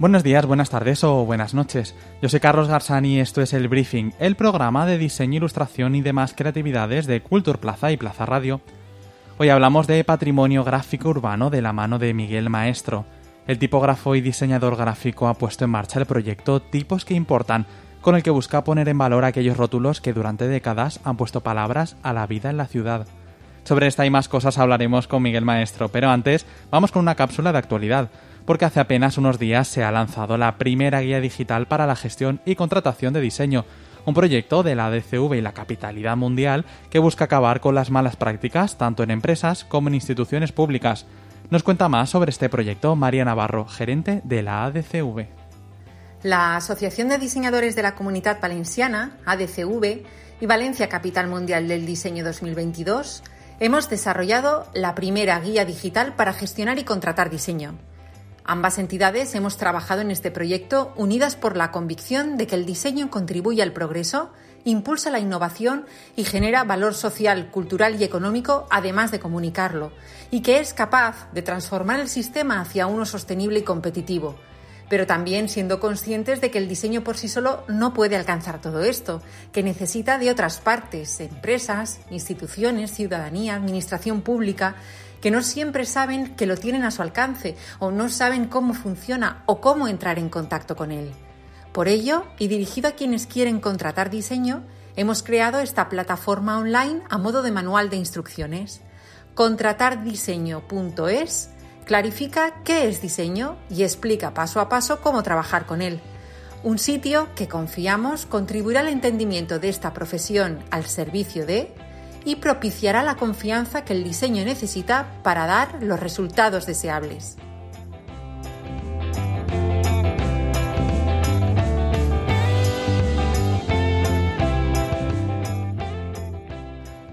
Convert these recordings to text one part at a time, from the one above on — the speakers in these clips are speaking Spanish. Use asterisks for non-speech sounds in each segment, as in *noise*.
Buenos días, buenas tardes o buenas noches. Yo soy Carlos Garzani y esto es El Briefing, el programa de diseño, ilustración y demás creatividades de Culture Plaza y Plaza Radio. Hoy hablamos de patrimonio gráfico urbano de la mano de Miguel Maestro. El tipógrafo y diseñador gráfico ha puesto en marcha el proyecto Tipos que Importan, con el que busca poner en valor aquellos rótulos que durante décadas han puesto palabras a la vida en la ciudad. Sobre esta y más cosas hablaremos con Miguel Maestro, pero antes vamos con una cápsula de actualidad porque hace apenas unos días se ha lanzado la primera guía digital para la gestión y contratación de diseño, un proyecto de la DCV y la capitalidad mundial que busca acabar con las malas prácticas tanto en empresas como en instituciones públicas. Nos cuenta más sobre este proyecto María Navarro, gerente de la ADCV. La Asociación de Diseñadores de la Comunidad Valenciana, ADCV, y Valencia Capital Mundial del Diseño 2022, hemos desarrollado la primera guía digital para gestionar y contratar diseño. Ambas entidades hemos trabajado en este proyecto unidas por la convicción de que el diseño contribuye al progreso, impulsa la innovación y genera valor social, cultural y económico, además de comunicarlo, y que es capaz de transformar el sistema hacia uno sostenible y competitivo. Pero también siendo conscientes de que el diseño por sí solo no puede alcanzar todo esto, que necesita de otras partes, empresas, instituciones, ciudadanía, administración pública, que no siempre saben que lo tienen a su alcance o no saben cómo funciona o cómo entrar en contacto con él. Por ello, y dirigido a quienes quieren contratar diseño, hemos creado esta plataforma online a modo de manual de instrucciones. Contratardiseño.es clarifica qué es diseño y explica paso a paso cómo trabajar con él. Un sitio que confiamos contribuirá al entendimiento de esta profesión al servicio de y propiciará la confianza que el diseño necesita para dar los resultados deseables.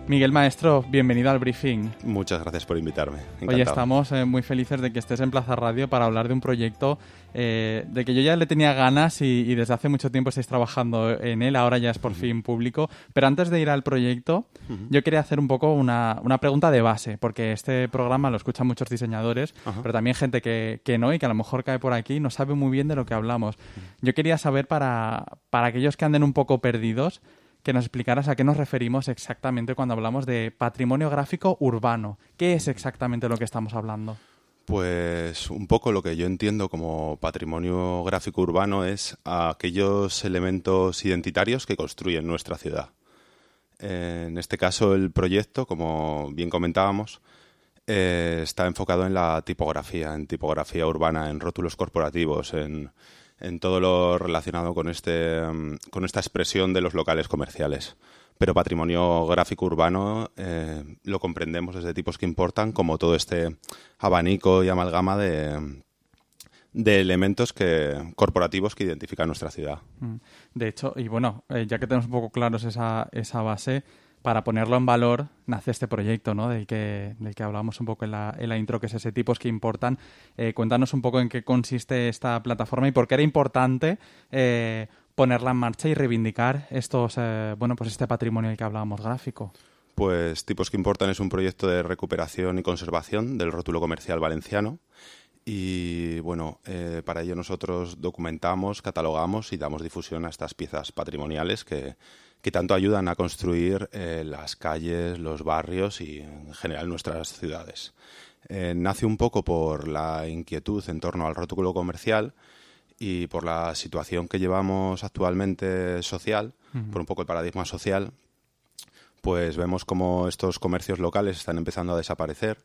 Miguel Maestro, bienvenido al briefing. Muchas gracias por invitarme. Hoy estamos eh, muy felices de que estés en Plaza Radio para hablar de un proyecto eh, de que yo ya le tenía ganas y, desde hace mucho tiempo estáis trabajando en él, ahora ya es por fin público. Pero antes de ir al proyecto, yo quería hacer un poco una, pregunta de base, porque este programa lo escuchan muchos diseñadores, pero también gente que, que, no y que a lo mejor cae por aquí no sabe muy bien de lo que hablamos. Yo quería saber para, para aquellos que anden un poco perdidos, que nos explicaras a qué nos referimos exactamente cuando hablamos de patrimonio gráfico urbano. ¿Qué es exactamente lo que estamos hablando? Pues un poco lo que yo entiendo como patrimonio gráfico urbano es aquellos elementos identitarios que construyen nuestra ciudad. En este caso, el proyecto, como bien comentábamos, eh, está enfocado en la tipografía, en tipografía urbana, en rótulos corporativos, en, en todo lo relacionado con, este, mm, con esta expresión de los locales comerciales. Pero patrimonio gráfico urbano eh, lo comprendemos desde tipos que importan como todo este abanico y amalgama de, de elementos que, corporativos que identifican nuestra ciudad. Mm. De hecho, y bueno, eh, ya que tenemos un poco claros esa, esa base, para ponerlo en valor nace este proyecto, ¿no? Del que, del que hablamos un poco en la, en la intro, que es ese tipos que importan. Eh, cuéntanos un poco en qué consiste esta plataforma y por qué era importante eh, ponerla en marcha y reivindicar estos, eh, bueno, pues este patrimonio del que hablábamos gráfico. Pues Tipos que Importan es un proyecto de recuperación y conservación del rótulo comercial valenciano. Y bueno, para ello nosotros documentamos, catalogamos y damos difusión a estas piezas patrimoniales que, que tanto ayudan a construir eh, las calles, los barrios y en general nuestras ciudades. Eh, nace un poco por la inquietud en torno al rótulo comercial y por la situación que llevamos actualmente social, por un poco el paradigma social, pues vemos como estos comercios locales están empezando a desaparecer,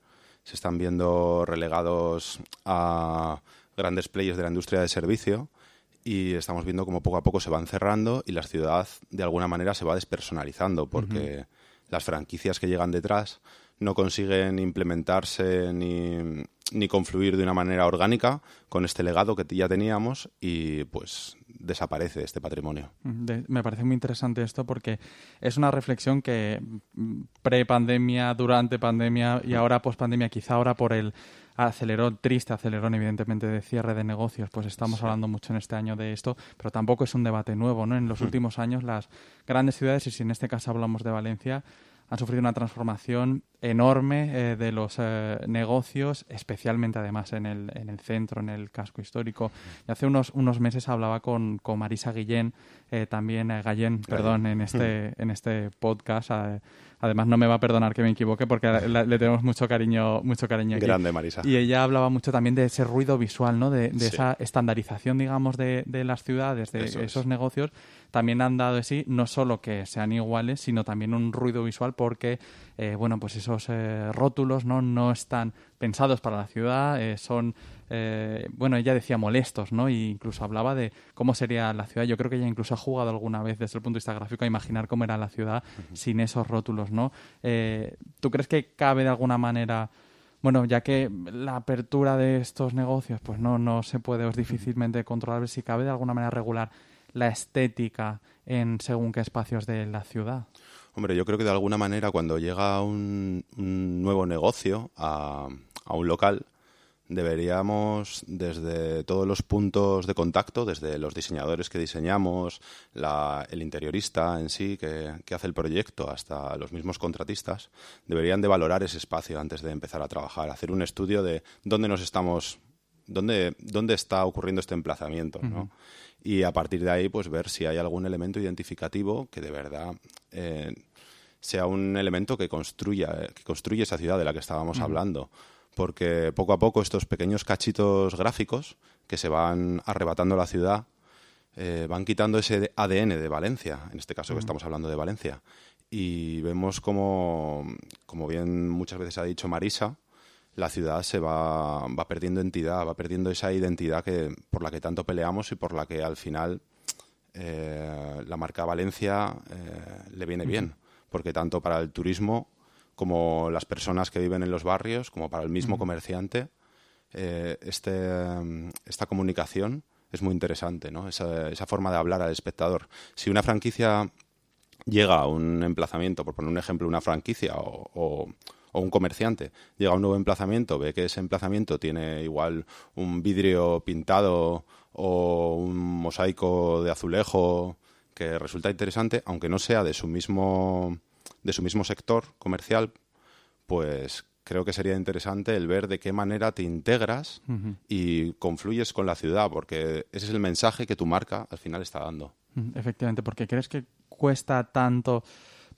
se están viendo relegados a grandes players de la industria de servicio y estamos viendo como poco a poco se van cerrando y la ciudad de alguna manera se va despersonalizando porque las franquicias que llegan detrás no consiguen implementarse ni, ni confluir de una manera orgánica con este legado que ya teníamos y pues desaparece este patrimonio. me parece muy interesante esto porque es una reflexión que mm, pre-pandemia, durante pandemia y ahora post-pandemia, quizá ahora por el acelerón triste, acelerón evidentemente de cierre de negocios, pues estamos hablando mucho en este año de esto, pero tampoco es un debate nuevo, ¿no? En los últimos años las grandes ciudades, y si en este caso hablamos de Valencia, han sufrido una transformación enorme eh, de los eh, negocios, especialmente además en el, en el centro, en el casco histórico. Y hace unos, unos meses hablaba con, con Marisa Guillén, eh, también Gallén, perdón, en este, *laughs* en este podcast. además no me va a perdonar que me equivoque porque le tenemos mucho cariño, mucho cariño aquí. Grande Marisa. Y ella hablaba mucho también de ese ruido visual, ¿no? De, de esa estandarización, digamos, de, de las ciudades, de esos negocios también han dado de sí no solo que sean iguales, sino también un ruido visual porque, eh, bueno, pues esos eh, rótulos no, no están pensados para la ciudad, eh, son, bueno, ella decía molestos, ¿no? E incluso hablaba de cómo sería la ciudad. Yo creo que ella incluso ha jugado alguna vez desde el punto de vista gráfico a imaginar cómo era la ciudad sin esos rótulos, ¿no? ¿Tú crees que cabe de alguna manera bueno, ya que la apertura de estos negocios pues no, no se puede, es difícilmente controlar, si cabe de alguna manera regular la estética en según qué espacios de la ciudad? Hombre, yo creo que de alguna manera cuando llega un, nuevo negocio a, un local, deberíamos desde todos los puntos de contacto, desde los diseñadores que diseñamos, el interiorista en sí que, que, hace el proyecto, hasta los mismos contratistas, deberían de valorar ese espacio antes de empezar a trabajar, hacer un estudio de dónde nos estamos, dónde, dónde está ocurriendo este emplazamiento, ¿no? y a partir de ahí pues ver si hay algún elemento identificativo que de verdad eh, sea un elemento que construya que construye esa ciudad de la que estábamos hablando porque poco a poco estos pequeños cachitos gráficos que se van arrebatando la ciudad eh, van quitando ese ADN de Valencia, en este caso que estamos hablando de Valencia. Y vemos como, como bien muchas veces ha dicho Marisa, la ciudad se va, va perdiendo entidad, va perdiendo esa identidad que, por la que tanto peleamos y por la que al final eh, la marca Valencia eh, le viene bien, porque tanto para el turismo como las personas que viven en los barrios, como para el mismo comerciante, eh, este, esta comunicación es muy interesante, ¿no? Esa, esa, forma de hablar al espectador. Si una franquicia llega a un emplazamiento, por poner un ejemplo, una franquicia o o un comerciante llega a un nuevo emplazamiento, ve que ese emplazamiento tiene igual un vidrio pintado o un mosaico de azulejo que resulta interesante, aunque no sea de su mismo de su mismo sector comercial, pues creo que sería interesante el ver de qué manera te integras y confluyes con la ciudad, porque ese es el mensaje que tu marca al final está dando. Efectivamente, porque crees que cuesta tanto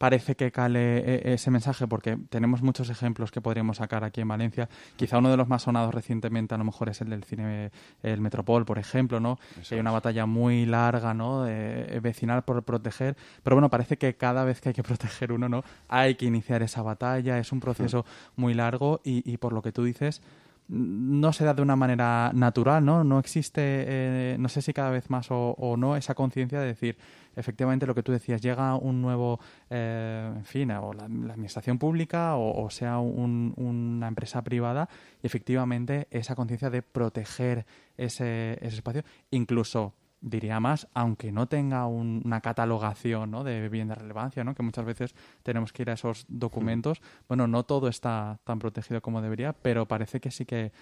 parece que cale eh, ese mensaje, porque tenemos muchos ejemplos que podríamos sacar aquí en Valencia. Quizá uno de los más sonados recientemente a lo mejor es el del cine El Metropol, por ejemplo, ¿no? hay una batalla muy larga, ¿no? De, vecinal por proteger, pero bueno, parece que cada vez que hay que *laughs* proteger uno, ¿no? Hay que iniciar esa batalla, es un proceso muy largo y, por lo que tú dices, no se da de una manera natural, ¿no? No existe, eh, no sé si cada vez más o, o no, esa conciencia de decir, efectivamente lo que tú decías, llega un nuevo, eh, en fin, o la, administración pública o, sea una empresa privada, y efectivamente esa conciencia de proteger ese, ese espacio, incluso diría más, aunque no tenga una catalogación ¿no? de bien de relevancia, ¿no? que muchas veces tenemos que ir a esos documentos. Bueno, no todo está tan protegido como debería, pero parece que sí que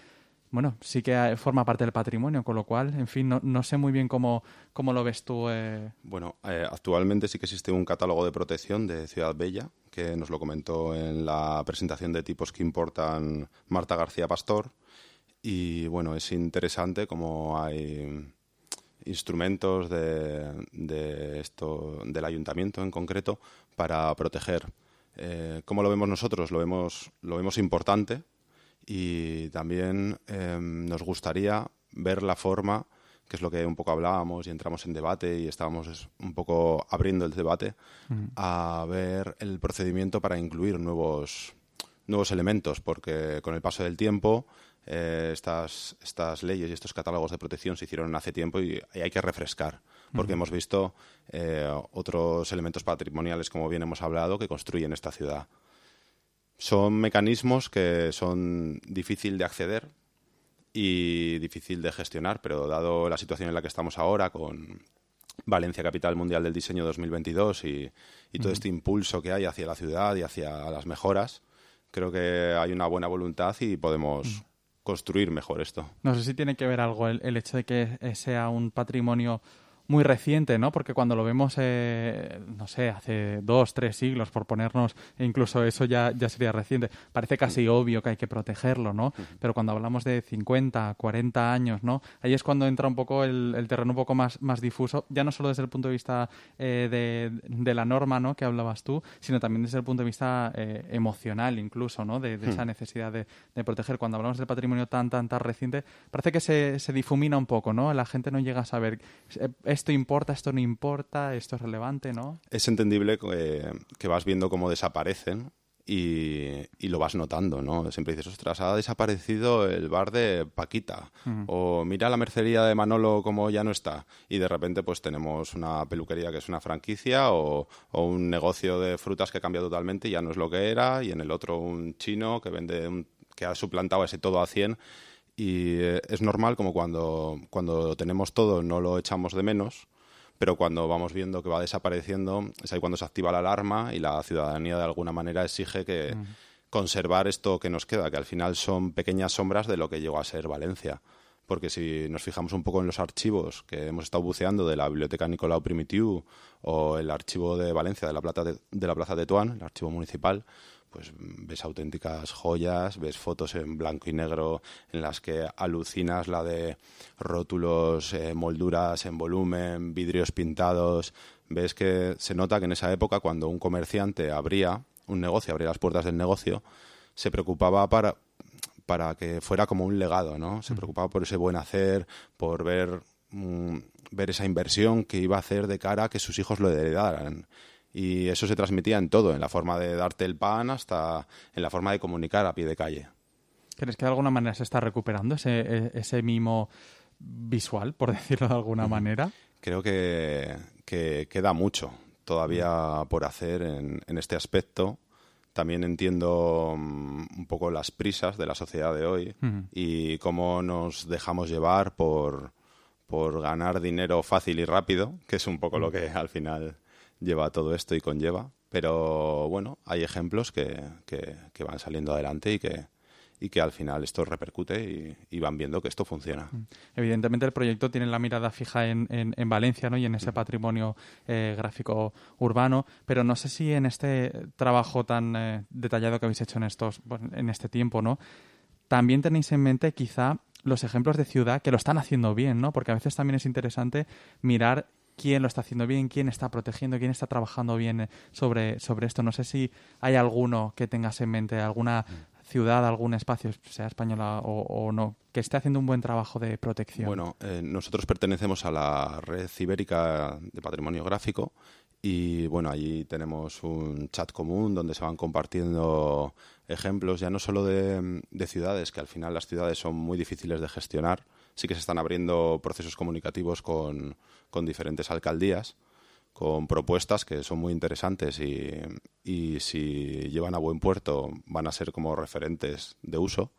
bueno, sí que forma parte del patrimonio, con lo cual, en fin, no, no sé muy bien cómo, cómo lo ves tú. Eh. Bueno, eh, actualmente sí que existe un catálogo de protección de Ciudad Bella, que nos lo comentó en la presentación de tipos que importan Marta García Pastor. Y bueno, es interesante cómo hay instrumentos de, de esto, del ayuntamiento en concreto para proteger. Eh, ¿Cómo lo vemos nosotros? Lo vemos, lo vemos importante y también em, nos gustaría ver la forma, que es lo que un poco hablábamos y entramos en debate y estábamos un poco abriendo el debate, a ver el procedimiento para incluir nuevos, nuevos elementos, porque con el paso del tiempo eh, estas, estas leyes y estos catálogos de protección se hicieron hace tiempo y, hay que refrescar, porque hemos visto eh, otros elementos patrimoniales, como bien hemos hablado, que construyen esta ciudad. Son mecanismos que son difícil de acceder y difícil de gestionar, pero dado la situación en la que estamos ahora con Valencia Capital Mundial del Diseño 2022 y, y todo este impulso que hay hacia la ciudad y hacia las mejoras, creo que hay una buena voluntad y podemos construir mejor esto. No sé si tiene que ver algo el hecho de que sea un patrimonio muy reciente, ¿no? Porque cuando lo vemos, eh, no sé, hace dos, tres siglos, por ponernos, e incluso eso ya, ya sería reciente, parece casi obvio que hay que protegerlo, ¿no? Pero cuando hablamos de 50, 40 años, ¿no? Ahí es cuando entra un poco el, terreno un poco más, más difuso, ya no solo desde el punto de vista eh, de, de, la norma, ¿no? Que hablabas tú, sino también desde el punto de vista eh, emocional, incluso, ¿no? De, esa necesidad de, de, proteger. Cuando hablamos del patrimonio tan, tan, tan reciente, parece que se, se difumina un poco, ¿no? La gente no llega a saber esto importa, esto no importa, esto es relevante, ¿no? Es entendible que, vas viendo cómo desaparecen y, lo vas notando, ¿no? Siempre dices, ostras, ha desaparecido el bar de Paquita. O mira la mercería de Manolo como ya no está. Y de repente pues tenemos una peluquería que es una franquicia o, o un negocio de frutas que cambia totalmente y ya no es lo que era. Y en el otro un chino que vende que ha suplantado ese todo a 100 y eh, es normal como cuando, cuando tenemos todo no lo echamos de menos, pero cuando vamos viendo que va desapareciendo es ahí cuando se activa la alarma y la ciudadanía de alguna manera exige que conservar esto que nos queda, que al final son pequeñas sombras de lo que llegó a ser Valencia. Porque si nos fijamos un poco en los archivos que hemos estado buceando de la Biblioteca Nicolau Primitiu o el archivo de Valencia de la, Plata de, de la Plaza de Tuán, el archivo municipal, pues ves auténticas joyas, ves fotos en blanco y negro en las que alucinas la de rótulos, eh, molduras en volumen, vidrios pintados. Ves que se nota que en esa época cuando un comerciante abría un negocio, abría las puertas del negocio, se preocupaba para, para que fuera como un legado, ¿no? Se preocupaba por ese buen hacer, por ver, mm, ver esa inversión que iba a hacer de cara a que sus hijos lo heredaran y eso se transmitía en todo, en la forma de darte el pan hasta en la forma de comunicar a pie de calle. ¿Crees que de alguna manera se está recuperando ese, e, ese mimo visual, por *laughs* decirlo de alguna manera? Creo que, queda mucho todavía por hacer en, en este aspecto. También entiendo mm, un poco las prisas de la sociedad de hoy y cómo nos dejamos llevar por, por ganar dinero fácil y rápido, que es un poco lo que al final lleva todo esto y conlleva. Pero bueno, hay ejemplos que, que, van saliendo adelante y que, y que al final esto repercute y, van viendo que esto funciona. Mm. Evidentemente el proyecto tiene la mirada fija en, en, Valencia ¿no? y en ese mm. patrimonio eh, gráfico urbano, pero no sé si en este trabajo tan eh, detallado que habéis hecho en, estos, en este tiempo, ¿no? también tenéis en mente quizá los ejemplos de ciudad que lo están haciendo bien, ¿no? porque a veces también es interesante mirar quién lo está haciendo bien, quién está protegiendo, quién está trabajando bien sobre, sobre esto. No sé si hay alguno que tengas en mente, alguna ciudad, algún espacio, sea española o, no, que esté haciendo un buen trabajo de protección. Bueno, eh, nosotros pertenecemos a la red ibérica de patrimonio gráfico y bueno, allí tenemos un chat común donde se van compartiendo ejemplos ya no solo de, de ciudades, que al final las ciudades son muy difíciles de gestionar, sí que se están abriendo procesos comunicativos con, con diferentes alcaldías, con propuestas que son muy interesantes y, y, si llevan a buen puerto van a ser como referentes de uso.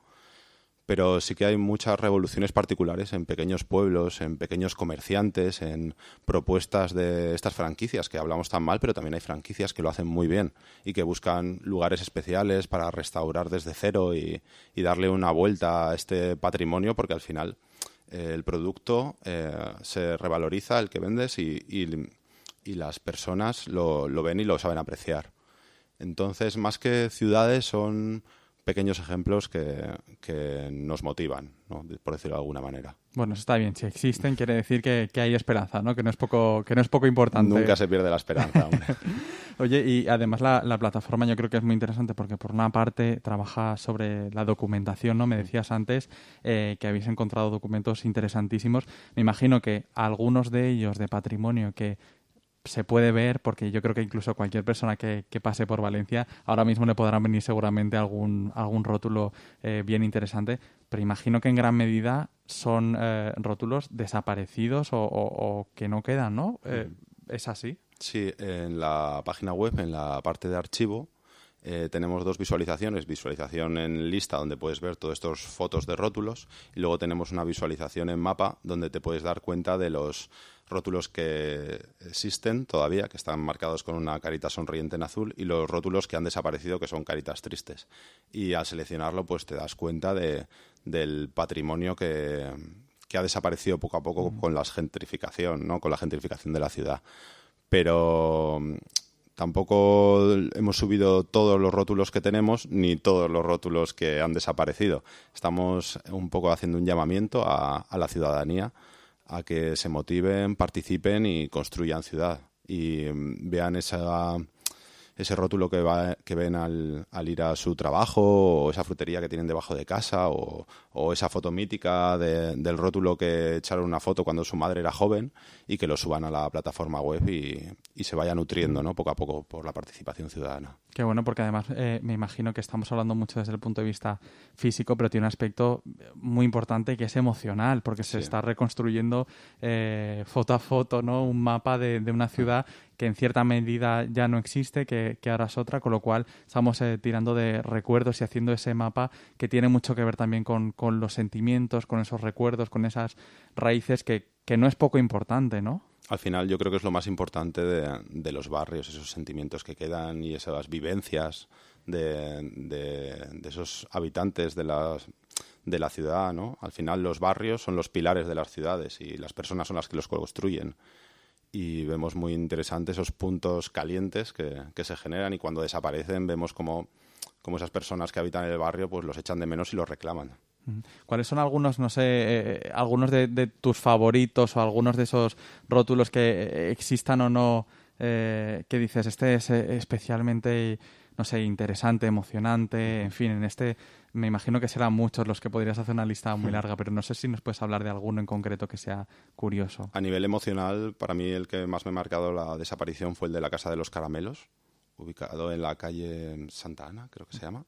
Pero sí que hay muchas revoluciones particulares en pequeños pueblos, en pequeños comerciantes, en propuestas de estas franquicias que hablamos tan mal, pero también hay franquicias que lo hacen muy bien y que buscan lugares especiales para restaurar desde cero y, darle una vuelta a este patrimonio, porque al final el producto eh, se revaloriza, el que vendes, y, las personas lo, ven y lo saben apreciar. Entonces, más que ciudades, son pequeños ejemplos que, que nos motivan, por decirlo de alguna manera. Bueno, está bien. Si existen, quiere decir que, que, hay esperanza, ¿no? Que no es poco, que no es poco importante. Nunca se pierde la esperanza. *laughs* Oye, y además la, la, plataforma yo creo que es muy interesante porque por una parte trabaja sobre la documentación, ¿no? Me decías antes eh, que habéis encontrado documentos interesantísimos. Me imagino que algunos de ellos de patrimonio que se puede ver, porque yo creo que incluso cualquier persona que, pase por Valencia, ahora mismo le podrán venir seguramente algún, algún rótulo eh, bien interesante, pero imagino que en gran medida son eh, rótulos desaparecidos o, que no quedan, ¿no? Eh, ¿Es así? Sí, en la página web, en la parte de archivo, eh, tenemos dos visualizaciones, visualización en lista donde puedes ver todas estas fotos de rótulos y luego tenemos una visualización en mapa donde te puedes dar cuenta de los rótulos que existen todavía, que están marcados con una carita sonriente en azul y los rótulos que han desaparecido que son caritas tristes. Y al seleccionarlo pues te das cuenta de, del patrimonio que, que ha desaparecido poco a poco con la gentrificación, ¿no? con la gentrificación de la ciudad. Pero tampoco hemos subido todos los rótulos que tenemos ni todos los rótulos que han desaparecido. Estamos un poco haciendo un llamamiento a, la ciudadanía a que se motiven, participen y construyan ciudad y mm, vean esa ese rótulo que, va, que ven al, al, ir a su trabajo, o esa frutería que tienen debajo de casa, o, o esa foto mítica de, del rótulo que echaron una foto cuando su madre era joven y que lo suban a la plataforma web y, y se vaya nutriendo ¿no? poco a poco por la participación ciudadana. Qué bueno, porque además eh, me imagino que estamos hablando mucho desde el punto de vista físico, pero tiene un aspecto muy importante que es emocional, porque se sí. está reconstruyendo eh, foto a foto ¿no? un mapa de, de una ciudad que en cierta medida ya no existe, que, que ahora es otra, con lo cual estamos eh, tirando de recuerdos y haciendo ese mapa que tiene mucho que ver también con, con los sentimientos, con esos recuerdos, con esas raíces que, que, no es poco importante, ¿no? Al final yo creo que es lo más importante de, de los barrios, esos sentimientos que quedan y esas vivencias de, de, de esos habitantes de las de la ciudad, ¿no? Al final los barrios son los pilares de las ciudades y las personas son las que los construyen y vemos muy interesantes esos puntos calientes que, que, se generan y cuando desaparecen vemos como, como, esas personas que habitan el barrio pues los echan de menos y los reclaman. ¿Cuáles son algunos, no sé, eh, algunos de, tus favoritos o algunos de esos rótulos que existan o no eh, que dices, este es especialmente, no sé, interesante, emocionante, en fin, en este me imagino que serán muchos los que podrías hacer una lista muy larga, pero no sé si nos puedes hablar de alguno en concreto que sea curioso. A nivel emocional, para mí el que más me ha marcado la desaparición fue el de la Casa de los Caramelos, ubicado en la calle Santa Ana, creo que se llama.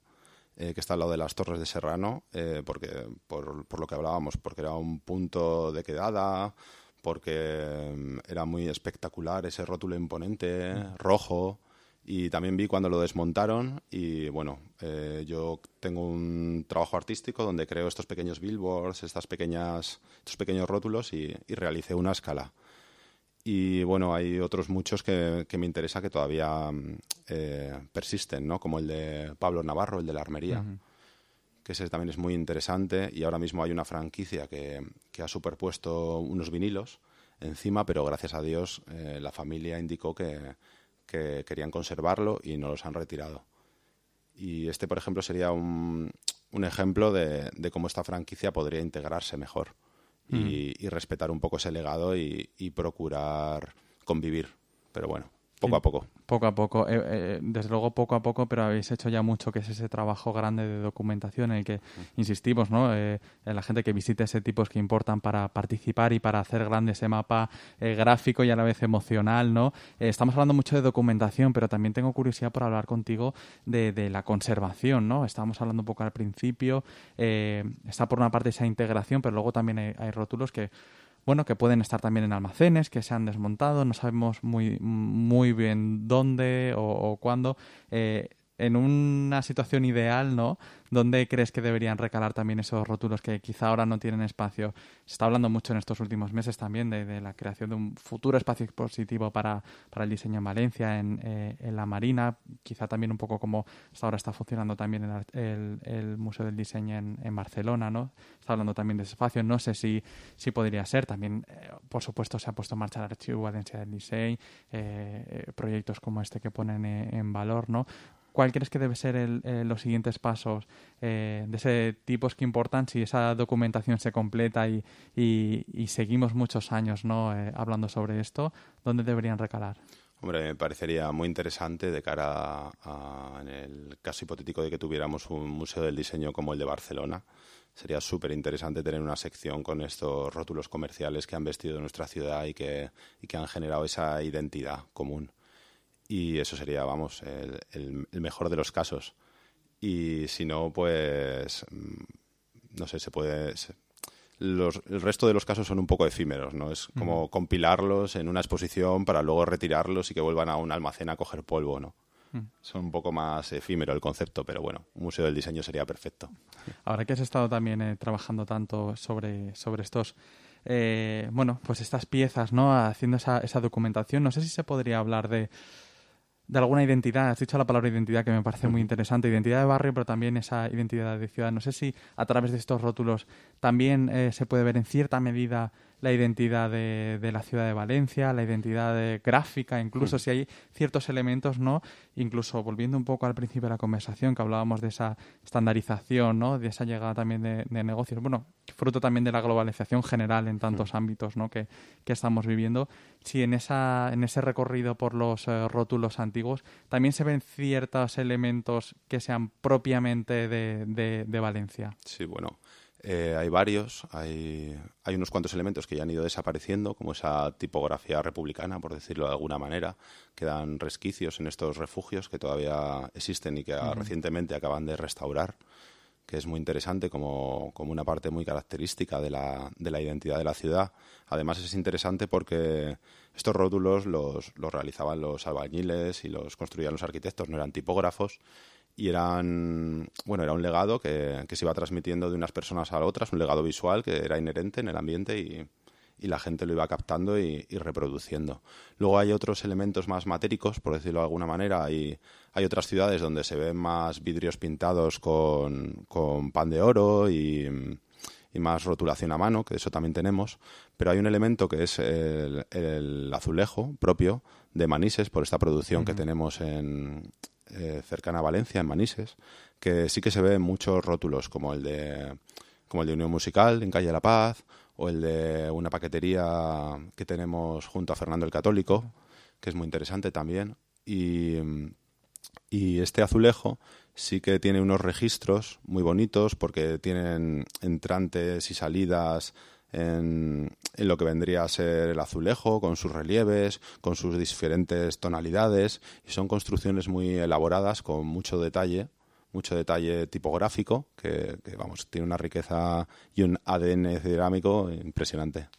Eh, que está al lado de las Torres de Serrano, eh, porque, por, por, lo que hablábamos, porque era un punto de quedada, porque um, era muy espectacular ese rótulo imponente, mm. rojo, y también vi cuando lo desmontaron y bueno, eh, yo tengo un trabajo artístico donde creo estos pequeños billboards, estas pequeñas, estos pequeños rótulos y, y realicé una escala. Y bueno, hay otros muchos que, que me interesa que todavía eh, persisten, ¿no? Como el de Pablo Navarro, el de la armería, uh -huh. que ese también es muy interesante y ahora mismo hay una franquicia que, que ha superpuesto unos vinilos encima, pero gracias a Dios eh, la familia indicó que que querían conservarlo y no los han retirado. Y este, por ejemplo, sería un, un ejemplo de, de, cómo esta franquicia podría integrarse mejor mm. y, y, respetar un poco ese legado y, y procurar convivir. Pero bueno, poco a poco. Poco a poco, eh, eh, desde luego poco a poco, pero habéis hecho ya mucho, que es ese trabajo grande de documentación en el que insistimos, ¿no? Eh, en la gente que visite ese tipos que importan para participar y para hacer grande ese mapa eh, gráfico y a la vez emocional, ¿no? Eh, estamos hablando mucho de documentación, pero también tengo curiosidad por hablar contigo de, de la conservación, ¿no? Estábamos hablando un poco al principio, eh, está por una parte esa integración, pero luego también hay, hay rótulos que bueno, que pueden estar también en almacenes, que se han desmontado, no sabemos muy, muy bien dónde o, cuándo. Eh, en una situación ideal, ¿no? ¿Dónde crees que deberían recalar también esos rótulos que quizá ahora no tienen espacio? Se está hablando mucho en estos últimos meses también de, de la creación de un futuro espacio expositivo para, para el diseño en Valencia, en, eh, en, la Marina, quizá también un poco como hasta ahora está funcionando también el, el, el Museo del Diseño en, en, Barcelona, ¿no? Está hablando también de ese espacio, no sé si, si podría ser. También, eh, por supuesto, se ha puesto en marcha el Archivo Valencia del Diseño, eh, proyectos como este que ponen eh, en valor, ¿no? ¿Cuál crees que debe ser el, eh, los siguientes pasos eh, de ese tipo que importan si esa documentación se completa y, seguimos muchos años ¿no? Eh, hablando sobre esto? ¿Dónde deberían recalar? Hombre, me parecería muy interesante de cara a, en el caso hipotético de que tuviéramos un museo del diseño como el de Barcelona. Sería súper interesante tener una sección con estos rótulos comerciales que han vestido nuestra ciudad y que, y que han generado esa identidad común y eso sería, vamos, el, el, el, mejor de los casos. Y si no, pues, mm, no sé, se puede... Se, los, el resto de los casos son un poco efímeros, ¿no? Es como uh -huh. compilarlos en una exposición para luego retirarlos y que vuelvan a un almacén a coger polvo, ¿no? Son un poco más efímero el concepto, pero bueno, un museo del diseño sería perfecto. Ahora que has estado también eh, trabajando tanto sobre, sobre estos, eh, bueno, pues estas piezas, ¿no? Haciendo esa, esa documentación, no sé si se podría hablar de de alguna identidad. Has dicho la palabra identidad que me parece muy interesante. Identidad de barrio, pero también esa identidad de ciudad. No sé si a través de estos rótulos también eh, se puede ver en cierta medida la identidad de, de la ciudad de Valencia, la identidad de gráfica, incluso si hay ciertos elementos, ¿no? Incluso volviendo un poco al principio de la conversación, que hablábamos de esa estandarización, ¿no? De esa llegada también de, de negocios. Bueno, fruto también de la globalización general en tantos ámbitos, ¿no? Que, que, estamos viviendo. Si en, esa, en ese recorrido por los eh, rótulos antiguos también se ven ciertos elementos que sean propiamente de, de, de Valencia. Sí, bueno. Eh, hay varios, hay, hay, unos cuantos elementos que ya han ido desapareciendo, como esa tipografía republicana, por decirlo de alguna manera. Quedan resquicios en estos refugios que todavía existen y que uh -huh. recientemente acaban de restaurar, que es muy interesante como, como una parte muy característica de la, de la, identidad de la ciudad. Además es interesante porque estos rótulos los, los realizaban los albañiles y los construían los arquitectos, no eran tipógrafos y eran bueno era un legado que, que, se iba transmitiendo de unas personas a otras un legado visual que era inherente en el ambiente y, y la gente lo iba captando y, y, reproduciendo. Luego hay otros elementos más matéricos por decirlo de alguna manera. Hay, hay otras ciudades donde se ven más vidrios pintados con, con pan de oro y y más rotulación a mano, que eso también tenemos, pero hay un elemento que es el, el azulejo propio de Manises por esta producción uh -huh. que tenemos en, eh, cercana a Valencia, en Manises, que sí que se ven muchos rótulos, como el de como el de Unión Musical en Calle La Paz, o el de una paquetería que tenemos junto a Fernando el Católico, que es muy interesante también. Y, y este azulejo sí que tiene unos registros muy bonitos porque tienen entrantes y salidas en, lo que vendría a ser el azulejo, con sus relieves, con sus diferentes tonalidades, y son construcciones muy elaboradas, con mucho detalle, mucho detalle tipográfico, que, que vamos, tiene una riqueza y un ADN cerámico impresionante.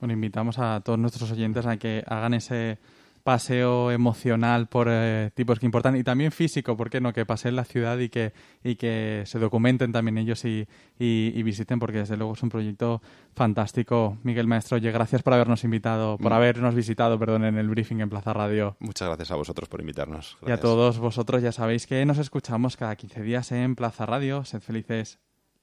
Bueno, invitamos a todos nuestros oyentes a que hagan ese paseo emocional por eh, tipos que importan y también físico, ¿por qué no? Que pasen la ciudad y que, y que se documenten también ellos y, y, y, visiten, porque desde luego es un proyecto fantástico. Miguel Maestro, oye, gracias por habernos invitado, por mm. habernos visitado, perdón, en el briefing en Plaza Radio. Muchas gracias a vosotros por invitarnos. Gracias. Y a todos vosotros ya sabéis que nos escuchamos cada 15 días en Plaza Radio. Sed felices.